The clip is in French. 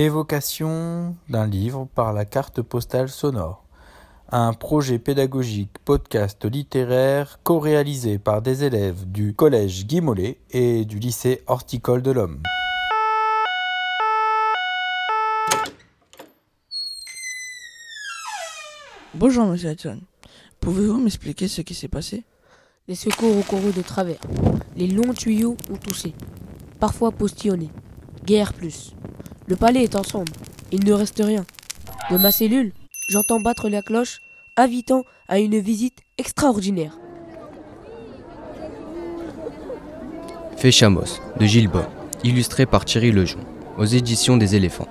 Évocation d'un livre par la carte postale sonore. Un projet pédagogique podcast littéraire co-réalisé par des élèves du collège Guy Mollet et du lycée horticole de l'Homme. Bonjour, monsieur Hudson. Pouvez-vous m'expliquer ce qui s'est passé? Les secours ont couru de travers. Les longs tuyaux ont toussé. Parfois postillonné. Guerre plus. Le palais est ensemble. Il ne reste rien. De ma cellule, j'entends battre la cloche, invitant à une visite extraordinaire. Féchamos, de Gilles Bas, illustré par Thierry Lejon, aux éditions des éléphants.